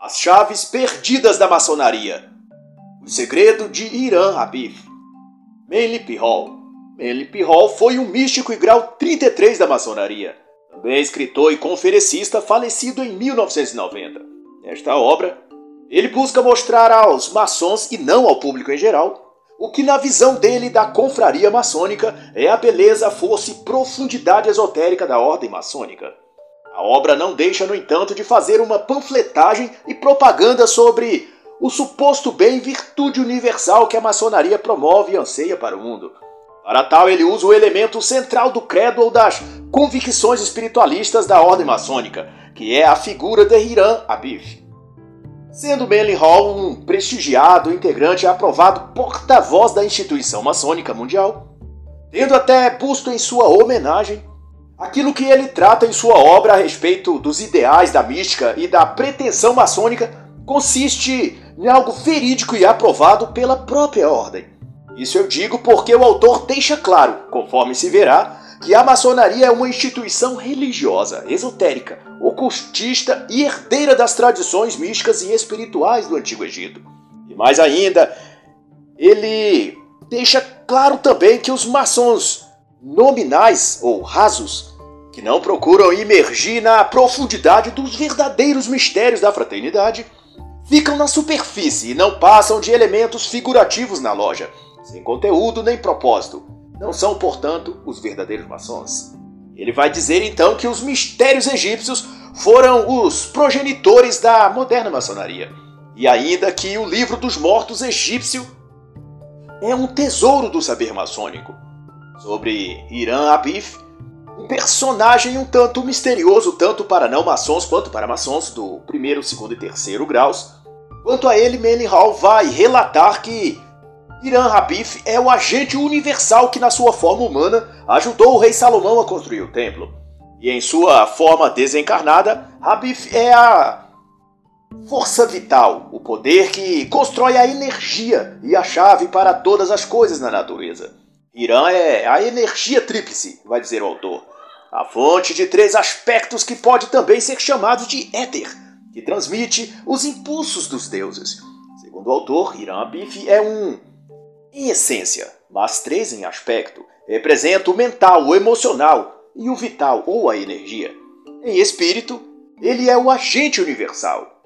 As chaves perdidas da maçonaria. O segredo de Irã Habib. Manly P. Hall. Manly P. Hall foi um místico e grau 33 da maçonaria. Também escritor e conferencista falecido em 1990. Nesta obra, ele busca mostrar aos maçons e não ao público em geral o que, na visão dele da confraria maçônica, é a beleza, força e profundidade esotérica da ordem maçônica. A obra não deixa, no entanto, de fazer uma panfletagem e propaganda sobre o suposto bem virtude universal que a maçonaria promove e anseia para o mundo. Para tal, ele usa o elemento central do credo ou das convicções espiritualistas da ordem maçônica, que é a figura de Hiram Abif. Sendo Manly Hall um prestigiado integrante e aprovado porta-voz da instituição maçônica mundial, tendo até busto em sua homenagem Aquilo que ele trata em sua obra a respeito dos ideais da mística e da pretensão maçônica consiste em algo verídico e aprovado pela própria ordem. Isso eu digo porque o autor deixa claro, conforme se verá, que a maçonaria é uma instituição religiosa, esotérica, ocultista e herdeira das tradições místicas e espirituais do Antigo Egito. E mais ainda, ele deixa claro também que os maçons nominais ou rasos, que não procuram imergir na profundidade dos verdadeiros mistérios da fraternidade, ficam na superfície e não passam de elementos figurativos na loja, sem conteúdo nem propósito. Não são, portanto, os verdadeiros maçons. Ele vai dizer então que os mistérios egípcios foram os progenitores da moderna maçonaria, e ainda que o livro dos mortos egípcio é um tesouro do saber maçônico sobre Irã Abif, um personagem um tanto misterioso tanto para não maçons quanto para maçons do primeiro, segundo e terceiro graus. Quanto a ele, Hall vai relatar que Irã Habif é o agente universal que, na sua forma humana, ajudou o rei Salomão a construir o templo. E em sua forma desencarnada, Habif é a força vital, o poder que constrói a energia e a chave para todas as coisas na natureza. Irã é a energia tríplice, vai dizer o autor. A fonte de três aspectos que pode também ser chamado de éter, que transmite os impulsos dos deuses. Segundo o autor, Irã Abif é um em essência, mas três em aspecto. Representa o mental, o emocional e o vital ou a energia. Em espírito, ele é o agente universal.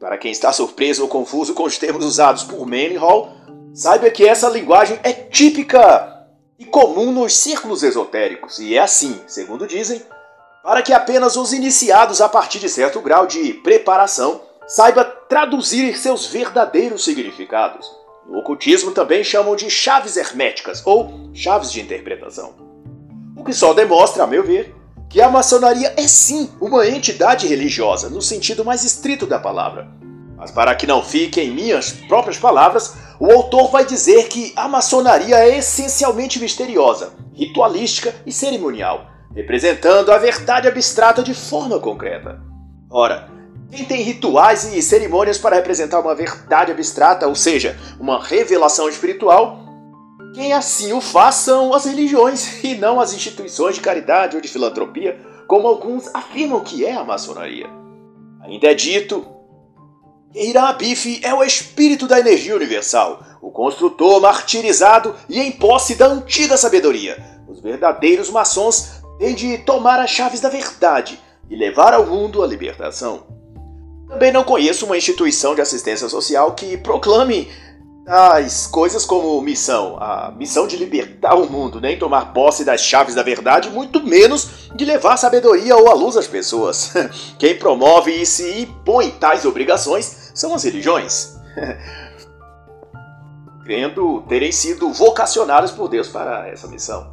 Para quem está surpreso ou confuso com os termos usados por Hall, saiba que essa linguagem é típica e comum nos círculos esotéricos, e é assim, segundo dizem, para que apenas os iniciados a partir de certo grau de preparação saiba traduzir seus verdadeiros significados. No ocultismo também chamam de chaves herméticas ou chaves de interpretação. O que só demonstra, a meu ver, que a maçonaria é sim uma entidade religiosa no sentido mais estrito da palavra. Mas para que não fique em minhas próprias palavras, o autor vai dizer que a maçonaria é essencialmente misteriosa, ritualística e cerimonial, representando a verdade abstrata de forma concreta. Ora, quem tem rituais e cerimônias para representar uma verdade abstrata, ou seja, uma revelação espiritual, quem assim o faz são as religiões e não as instituições de caridade ou de filantropia, como alguns afirmam que é a maçonaria. Ainda é dito Irã Bife é o espírito da energia universal, o construtor martirizado e em posse da antiga sabedoria. Os verdadeiros maçons têm de tomar as chaves da verdade e levar ao mundo a libertação. Também não conheço uma instituição de assistência social que proclame as coisas como missão, a missão de libertar o mundo, nem tomar posse das chaves da verdade, muito menos de levar sabedoria ou a luz às pessoas. Quem promove e se impõe tais obrigações são as religiões. Crendo terem sido vocacionadas por Deus para essa missão.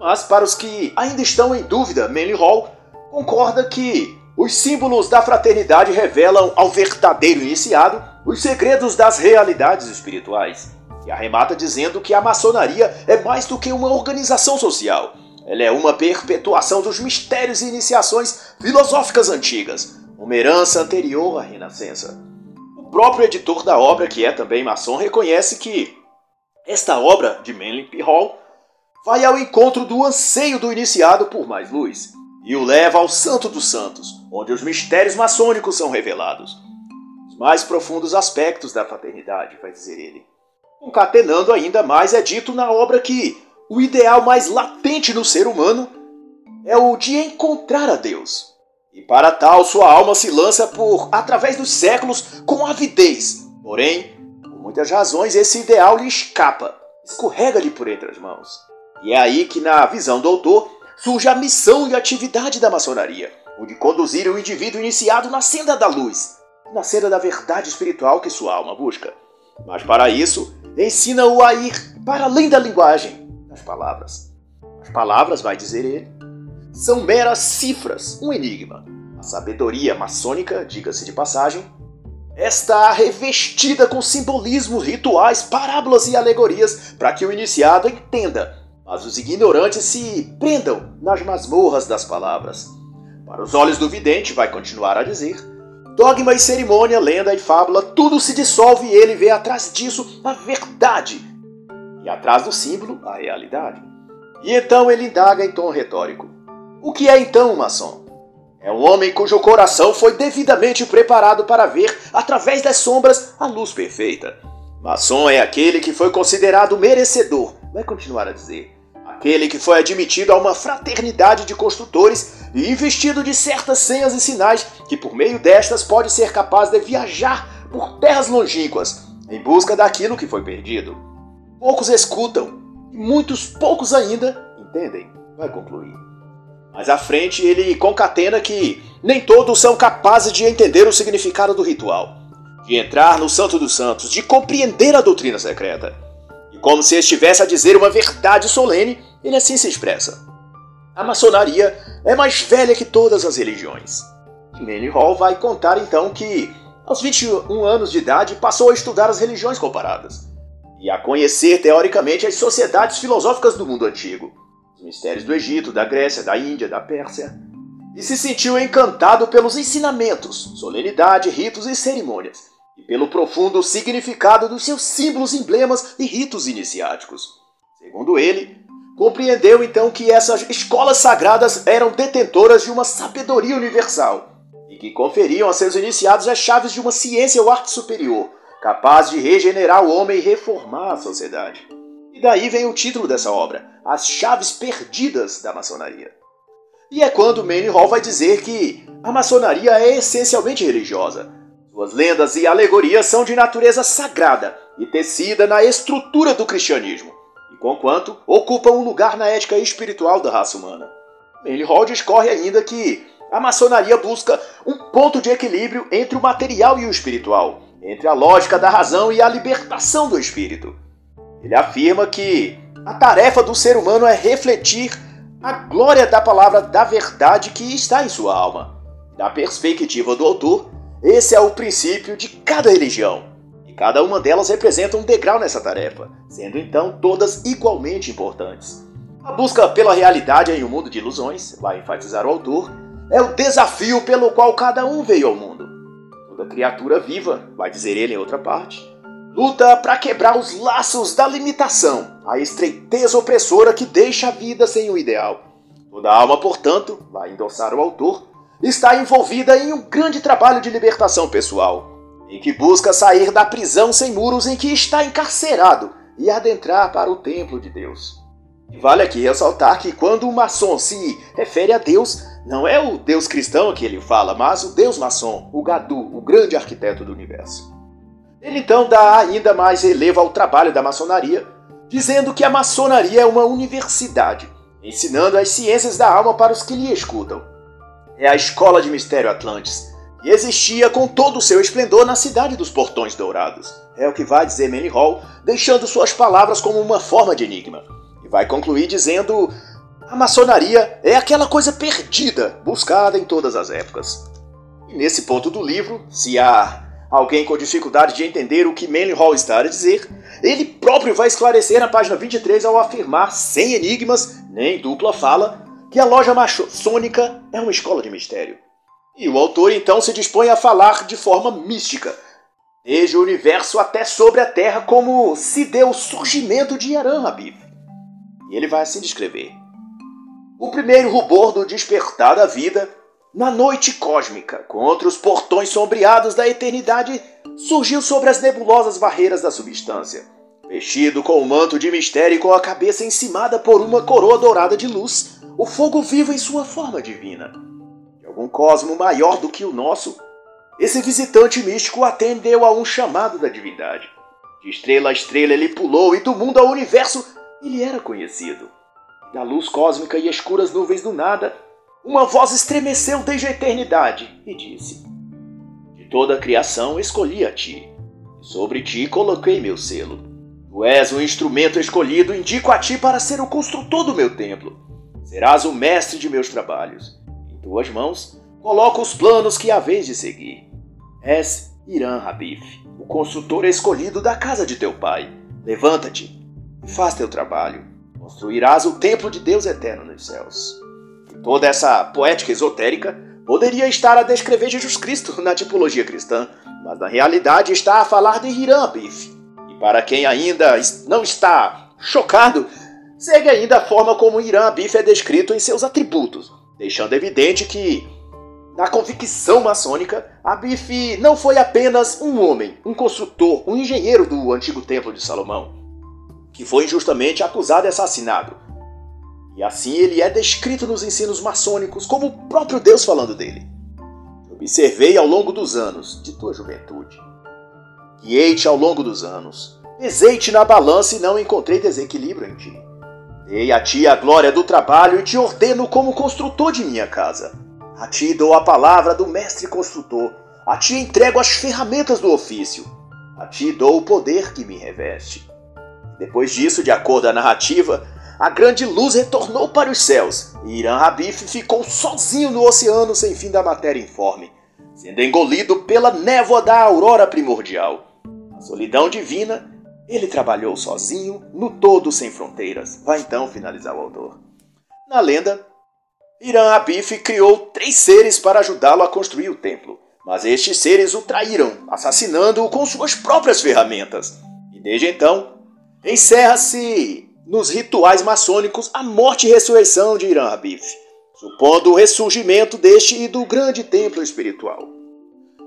Mas para os que ainda estão em dúvida, Manly Hall concorda que os símbolos da fraternidade revelam ao verdadeiro iniciado os segredos das realidades espirituais. E arremata dizendo que a maçonaria é mais do que uma organização social. Ela é uma perpetuação dos mistérios e iniciações filosóficas antigas, uma herança anterior à Renascença. Próprio editor da obra, que é também maçom, reconhece que esta obra de Manly P. Hall vai ao encontro do anseio do iniciado por mais luz e o leva ao Santo dos Santos, onde os mistérios maçônicos são revelados. os mais profundos aspectos da fraternidade, vai dizer ele. Concatenando ainda mais, é dito na obra que o ideal mais latente no ser humano é o de encontrar a Deus. E para tal, sua alma se lança por através dos séculos com avidez. Porém, por muitas razões, esse ideal lhe escapa, escorrega-lhe por entre as mãos. E é aí que, na visão do autor, surge a missão e atividade da maçonaria, o de conduzir o indivíduo iniciado na senda da luz, na senda da verdade espiritual que sua alma busca. Mas para isso, ensina-o a ir para além da linguagem, das palavras. As palavras, vai dizer ele, são meras cifras, um enigma. A sabedoria maçônica, diga-se de passagem, está revestida com simbolismos, rituais, parábolas e alegorias para que o iniciado entenda, mas os ignorantes se prendam nas masmorras das palavras. Para os olhos do vidente, vai continuar a dizer, dogma e cerimônia, lenda e fábula, tudo se dissolve e ele vê atrás disso a verdade e atrás do símbolo a realidade. E então ele indaga em tom retórico: O que é então um maçom? É um homem cujo coração foi devidamente preparado para ver, através das sombras, a luz perfeita. Maçom é aquele que foi considerado merecedor, vai continuar a dizer. Aquele que foi admitido a uma fraternidade de construtores e investido de certas senhas e sinais que, por meio destas, pode ser capaz de viajar por terras longínquas em busca daquilo que foi perdido. Poucos escutam e muitos poucos ainda entendem, vai concluir. Mais à frente, ele concatena que nem todos são capazes de entender o significado do ritual, de entrar no Santo dos Santos, de compreender a doutrina secreta. E como se estivesse a dizer uma verdade solene, ele assim se expressa. A maçonaria é mais velha que todas as religiões. Manly Hall vai contar então que, aos 21 anos de idade, passou a estudar as religiões comparadas e a conhecer teoricamente as sociedades filosóficas do mundo antigo, os mistérios do Egito, da Grécia, da Índia, da Pérsia, e se sentiu encantado pelos ensinamentos, solenidade, ritos e cerimônias, e pelo profundo significado dos seus símbolos, emblemas e ritos iniciáticos. Segundo ele, compreendeu então que essas escolas sagradas eram detentoras de uma sabedoria universal e que conferiam a seus iniciados as chaves de uma ciência ou arte superior, capaz de regenerar o homem e reformar a sociedade. Daí vem o título dessa obra, As Chaves Perdidas da Maçonaria. E é quando Manly Hall vai dizer que a maçonaria é essencialmente religiosa. Suas lendas e alegorias são de natureza sagrada e tecida na estrutura do cristianismo, e conquanto ocupam um lugar na ética espiritual da raça humana. Manly Hall discorre ainda que a maçonaria busca um ponto de equilíbrio entre o material e o espiritual, entre a lógica da razão e a libertação do espírito. Ele afirma que a tarefa do ser humano é refletir a glória da palavra da verdade que está em sua alma. Da perspectiva do autor, esse é o princípio de cada religião, e cada uma delas representa um degrau nessa tarefa, sendo então todas igualmente importantes. A busca pela realidade em um mundo de ilusões, vai enfatizar o autor, é o desafio pelo qual cada um veio ao mundo. Toda criatura viva, vai dizer ele em outra parte, luta para quebrar os laços da limitação, a estreiteza opressora que deixa a vida sem o ideal. Toda alma, portanto, vai endossar o autor, está envolvida em um grande trabalho de libertação pessoal, em que busca sair da prisão sem muros em que está encarcerado e adentrar para o templo de Deus. Vale aqui ressaltar que quando o maçom se refere a Deus, não é o Deus cristão que ele fala, mas o Deus maçom, o Gadu, o grande arquiteto do universo. Ele então dá ainda mais relevo ao trabalho da maçonaria, dizendo que a maçonaria é uma universidade, ensinando as ciências da alma para os que lhe escutam. É a escola de mistério Atlantis, e existia com todo o seu esplendor na cidade dos Portões Dourados. É o que vai dizer Manny Hall, deixando suas palavras como uma forma de enigma. E vai concluir dizendo a maçonaria é aquela coisa perdida, buscada em todas as épocas. E nesse ponto do livro, se há alguém com dificuldade de entender o que Manly Hall está a dizer, ele próprio vai esclarecer na página 23 ao afirmar, sem enigmas nem dupla fala, que a loja maçônica é uma escola de mistério. E o autor então se dispõe a falar de forma mística, desde o universo até sobre a Terra, como se deu o surgimento de Yaran Habib. E ele vai assim descrever. O primeiro rubor do despertar da vida Na noite cósmica, contra os portões sombreados da eternidade, surgiu sobre as nebulosas barreiras da substância. Vestido com um manto de mistério e com a cabeça encimada por uma coroa dourada de luz, o fogo vivo em sua forma divina. De algum cosmo maior do que o nosso, esse visitante místico atendeu a um chamado da divindade. De estrela a estrela ele pulou e do mundo ao universo ele era conhecido. Da luz cósmica e escuras nuvens do nada, uma voz estremeceu desde a eternidade e disse: De toda a criação escolhi a ti, e sobre ti coloquei meu selo. Tu és o instrumento escolhido, indico a ti para ser o construtor do meu templo. Serás o mestre de meus trabalhos. Em tuas mãos coloco os planos que há vez de seguir. És Irã Habif, o construtor escolhido da casa de teu pai. Levanta-te e faz teu trabalho. Construirás o templo de Deus eterno nos céus. Toda essa poética esotérica poderia estar a descrever Jesus Cristo na tipologia cristã, mas na realidade está a falar de Hiram Abif. E para quem ainda não está chocado, segue ainda a forma como Hiram Abif é descrito em seus atributos, deixando evidente que, na convicção maçônica, Abif não foi apenas um homem, um construtor, um engenheiro do antigo templo de Salomão, que foi injustamente acusado e assassinado, e assim ele é descrito nos ensinos maçônicos como o próprio Deus falando dele. Observei ao longo dos anos de tua juventude. Guiei-te ao longo dos anos. Pesei-te na balança e não encontrei desequilíbrio em ti. Dei a ti a glória do trabalho e te ordeno como construtor de minha casa. A ti dou a palavra do mestre construtor. A ti entrego as ferramentas do ofício. A ti dou o poder que me reveste. Depois disso, de acordo à narrativa, a grande luz retornou para os céus e Irã Habif ficou sozinho no oceano sem fim da matéria informe, sendo engolido pela névoa da aurora primordial. A solidão divina, ele trabalhou sozinho no todo sem fronteiras. Vai então finalizar o autor. Na lenda, Irã Habif criou três seres para ajudá-lo a construir o templo, mas estes seres o traíram, assassinando-o com suas próprias ferramentas. E desde então, encerra-se nos rituais maçônicos a morte e ressurreição de Irã Habif, supondo o ressurgimento deste e do grande templo espiritual.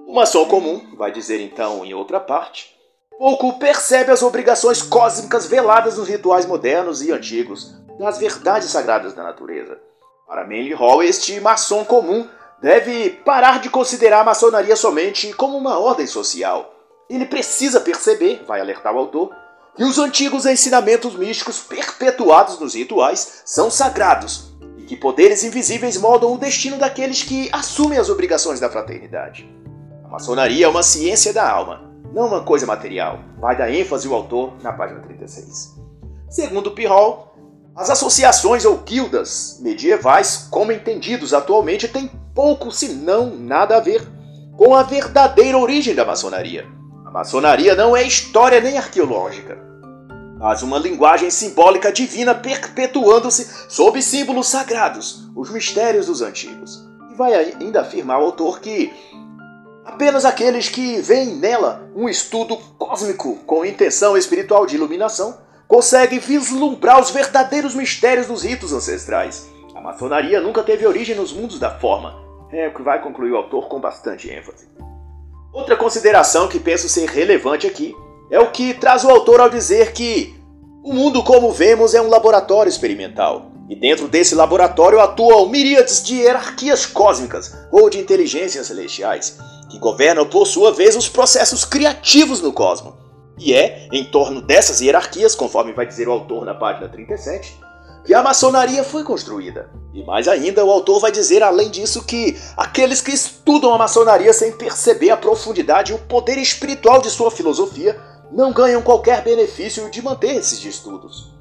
O maçom comum, vai dizer então em outra parte, pouco percebe as obrigações cósmicas veladas nos rituais modernos e antigos, das verdades sagradas da natureza. Para Manly Hall, este maçom comum deve parar de considerar a maçonaria somente como uma ordem social. Ele precisa perceber, vai alertar o autor, que os antigos ensinamentos místicos perpetuados nos rituais são sagrados e que poderes invisíveis moldam o destino daqueles que assumem as obrigações da fraternidade. A maçonaria é uma ciência da alma, não uma coisa material, vai dar ênfase o autor na página 36. Segundo Pirol, as associações ou guildas medievais, como entendidos atualmente, têm pouco, se não nada a ver com a verdadeira origem da maçonaria. A maçonaria não é história nem arqueológica mas uma linguagem simbólica divina perpetuando-se sob símbolos sagrados, os mistérios dos antigos. E vai ainda afirmar o autor que apenas aqueles que veem nela um estudo cósmico com intenção espiritual de iluminação conseguem vislumbrar os verdadeiros mistérios dos ritos ancestrais. A maçonaria nunca teve origem nos mundos da forma. É o que vai concluir o autor com bastante ênfase. Outra consideração que penso ser relevante aqui é o que traz o autor ao dizer que o mundo, como vemos, é um laboratório experimental. E dentro desse laboratório atuam miríades de hierarquias cósmicas ou de inteligências celestiais, que governam por sua vez os processos criativos no cosmos. E é em torno dessas hierarquias, conforme vai dizer o autor na página 37, que a maçonaria foi construída. E mais ainda, o autor vai dizer, além disso, que aqueles que estudam a maçonaria sem perceber a profundidade e o poder espiritual de sua filosofia não ganham qualquer benefício de manter esses estudos.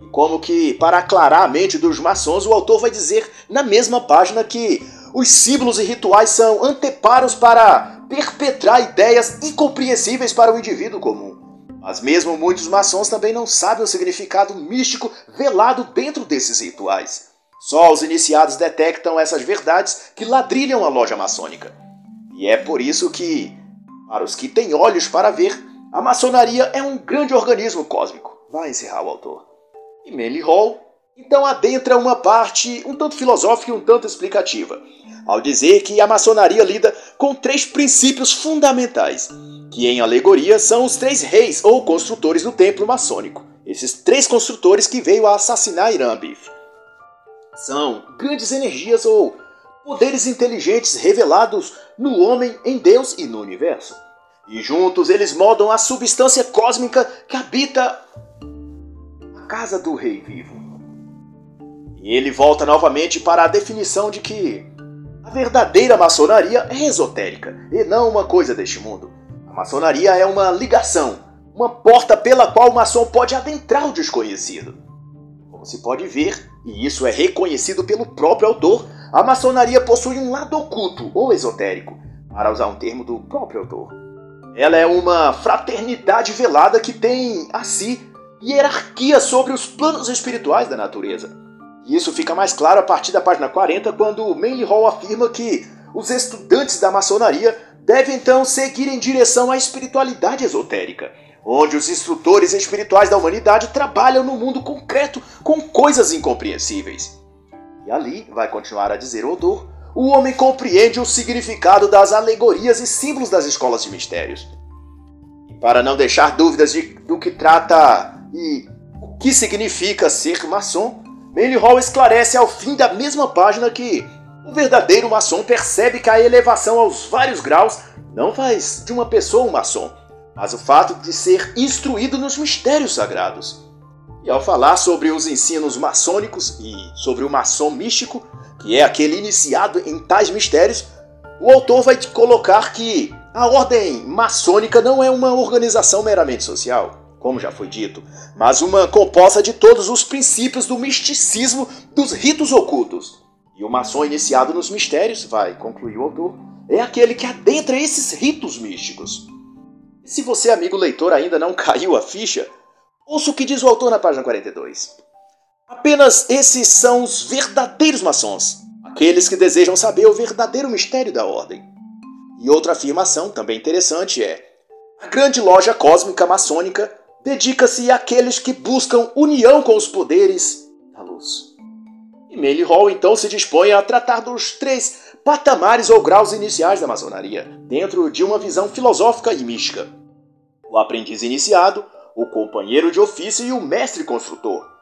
E como que, para aclarar a mente dos maçons, o autor vai dizer na mesma página que os símbolos e rituais são anteparos para perpetrar ideias incompreensíveis para o indivíduo comum. Mas mesmo muitos maçons também não sabem o significado místico velado dentro desses rituais. Só os iniciados detectam essas verdades que ladrilham a loja maçônica. E é por isso que, para os que têm olhos para ver, a maçonaria é um grande organismo cósmico, vai encerrar o autor. E Manly Hall então adentra uma parte um tanto filosófica e um tanto explicativa, ao dizer que a maçonaria lida com três princípios fundamentais, que em alegoria são os três reis ou construtores do templo maçônico. Esses três construtores que veio a assassinar Irã Bif. São grandes energias ou poderes inteligentes revelados no homem, em Deus e no universo. E juntos eles moldam a substância cósmica que habita a casa do Rei Vivo. E ele volta novamente para a definição de que a verdadeira maçonaria é esotérica e não uma coisa deste mundo. A maçonaria é uma ligação, uma porta pela qual o maçom pode adentrar o desconhecido. Como se pode ver, e isso é reconhecido pelo próprio autor, a maçonaria possui um lado oculto ou esotérico, para usar um termo do próprio autor. Ela é uma fraternidade velada que tem a si hierarquia sobre os planos espirituais da natureza. E isso fica mais claro a partir da página 40, quando Manly Hall afirma que os estudantes da maçonaria devem então seguir em direção à espiritualidade esotérica, onde os instrutores espirituais da humanidade trabalham no mundo concreto com coisas incompreensíveis. E ali, vai continuar a dizer o autor, o homem compreende o significado das alegorias e símbolos das escolas de mistérios. E para não deixar dúvidas de, do que trata e o que significa ser maçom, Manly Hall esclarece ao fim da mesma página que o verdadeiro maçom percebe que a elevação aos vários graus não faz de uma pessoa um maçom, mas o fato de ser instruído nos mistérios sagrados. E ao falar sobre os ensinos maçônicos e sobre o maçom místico, que é aquele iniciado em tais mistérios, o autor vai colocar que a ordem maçônica não é uma organização meramente social como já foi dito, mas uma composta de todos os princípios do misticismo dos ritos ocultos. E o maçom iniciado nos mistérios, vai concluir o autor, é aquele que adentra esses ritos místicos. Se você, amigo leitor, ainda não caiu a ficha, ouça o que diz o autor na página 42. Apenas esses são os verdadeiros maçons, aqueles que desejam saber o verdadeiro mistério da ordem. E outra afirmação também interessante é: a grande loja cósmica maçônica dedica-se àqueles que buscam união com os poderes da luz. E Meili Hall então se dispõe a tratar dos três patamares ou graus iniciais da maçonaria, dentro de uma visão filosófica e mística. O aprendiz iniciado, o companheiro de ofício e o mestre construtor.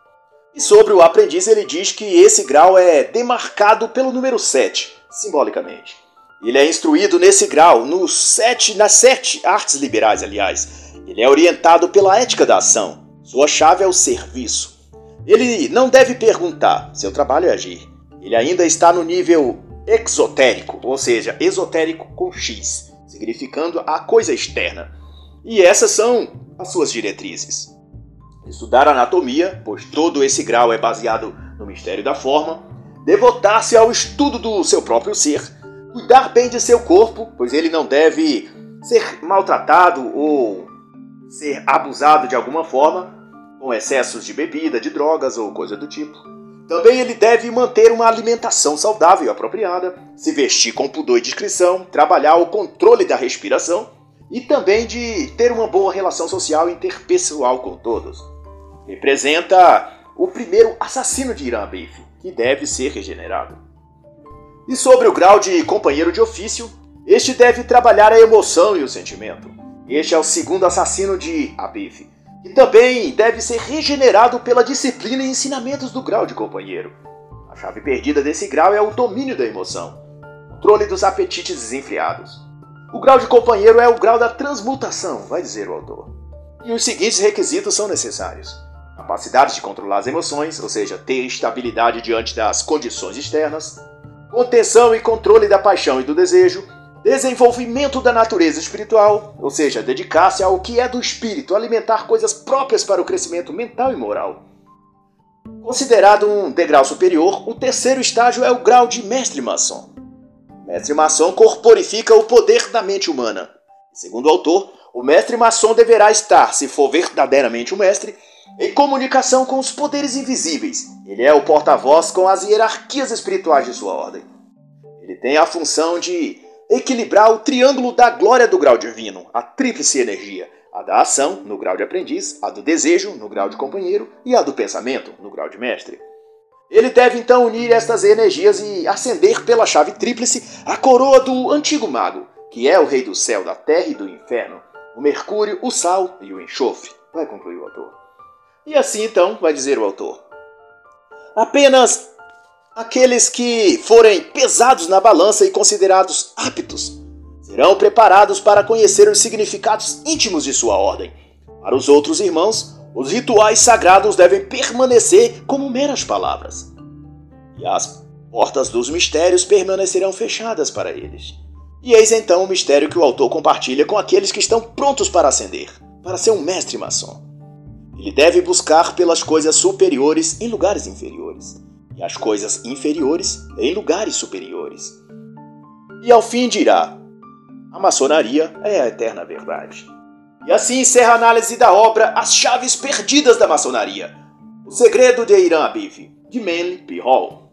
E sobre o aprendiz ele diz que esse grau é demarcado pelo número 7, simbolicamente. Ele é instruído nesse grau, nos sete, nas sete artes liberais, aliás, ele é orientado pela ética da ação. Sua chave é o serviço. Ele não deve perguntar, seu trabalho é agir. Ele ainda está no nível exotérico, ou seja, esotérico com X, significando a coisa externa. E essas são as suas diretrizes. Estudar anatomia, pois todo esse grau é baseado no mistério da forma. Devotar-se ao estudo do seu próprio ser. Cuidar bem de seu corpo, pois ele não deve ser maltratado ou ser abusado de alguma forma, com excessos de bebida, de drogas ou coisa do tipo. Também ele deve manter uma alimentação saudável e apropriada, se vestir com pudor e discrição, trabalhar o controle da respiração e também de ter uma boa relação social e interpessoal com todos. Representa o primeiro assassino de Irã Beef, que deve ser regenerado. E sobre o grau de companheiro de ofício, este deve trabalhar a emoção e o sentimento. Este é o segundo assassino de Abif, que também deve ser regenerado pela disciplina e ensinamentos do grau de companheiro. A chave perdida desse grau é o domínio da emoção, controle dos apetites desenfreados. O grau de companheiro é o grau da transmutação, vai dizer o autor. E os seguintes requisitos são necessários: capacidade de controlar as emoções, ou seja, ter estabilidade diante das condições externas, contenção e controle da paixão e do desejo, Desenvolvimento da natureza espiritual, ou seja, dedicar-se ao que é do espírito, alimentar coisas próprias para o crescimento mental e moral. Considerado um degrau superior, o terceiro estágio é o grau de mestre maçom. Mestre maçom corporifica o poder da mente humana. Segundo o autor, o mestre maçom deverá estar, se for verdadeiramente um mestre, em comunicação com os poderes invisíveis. Ele é o porta-voz com as hierarquias espirituais de sua ordem. Ele tem a função de equilibrar o triângulo da glória do grau divino, a tríplice energia, a da ação, no grau de aprendiz, a do desejo, no grau de companheiro, e a do pensamento, no grau de mestre. Ele deve então unir estas energias e acender pela chave tríplice a coroa do antigo mago, que é o rei do céu, da terra e do inferno, o mercúrio, o sal e o enxofre. Vai concluir o autor. E assim então, vai dizer o autor. Apenas aqueles que forem pesados na balança e considerados aptos serão preparados para conhecer os significados íntimos de sua ordem. Para os outros irmãos, os rituais sagrados devem permanecer como meras palavras. E as portas dos mistérios permanecerão fechadas para eles. E eis então o mistério que o autor compartilha com aqueles que estão prontos para ascender, para ser um mestre maçom. Ele deve buscar pelas coisas superiores em lugares inferiores, e as coisas inferiores em lugares superiores. E ao fim dirá: a maçonaria é a eterna verdade. E assim encerra a análise da obra As Chaves Perdidas da Maçonaria. O Segredo de Irã Abif, de Manly P. Hall.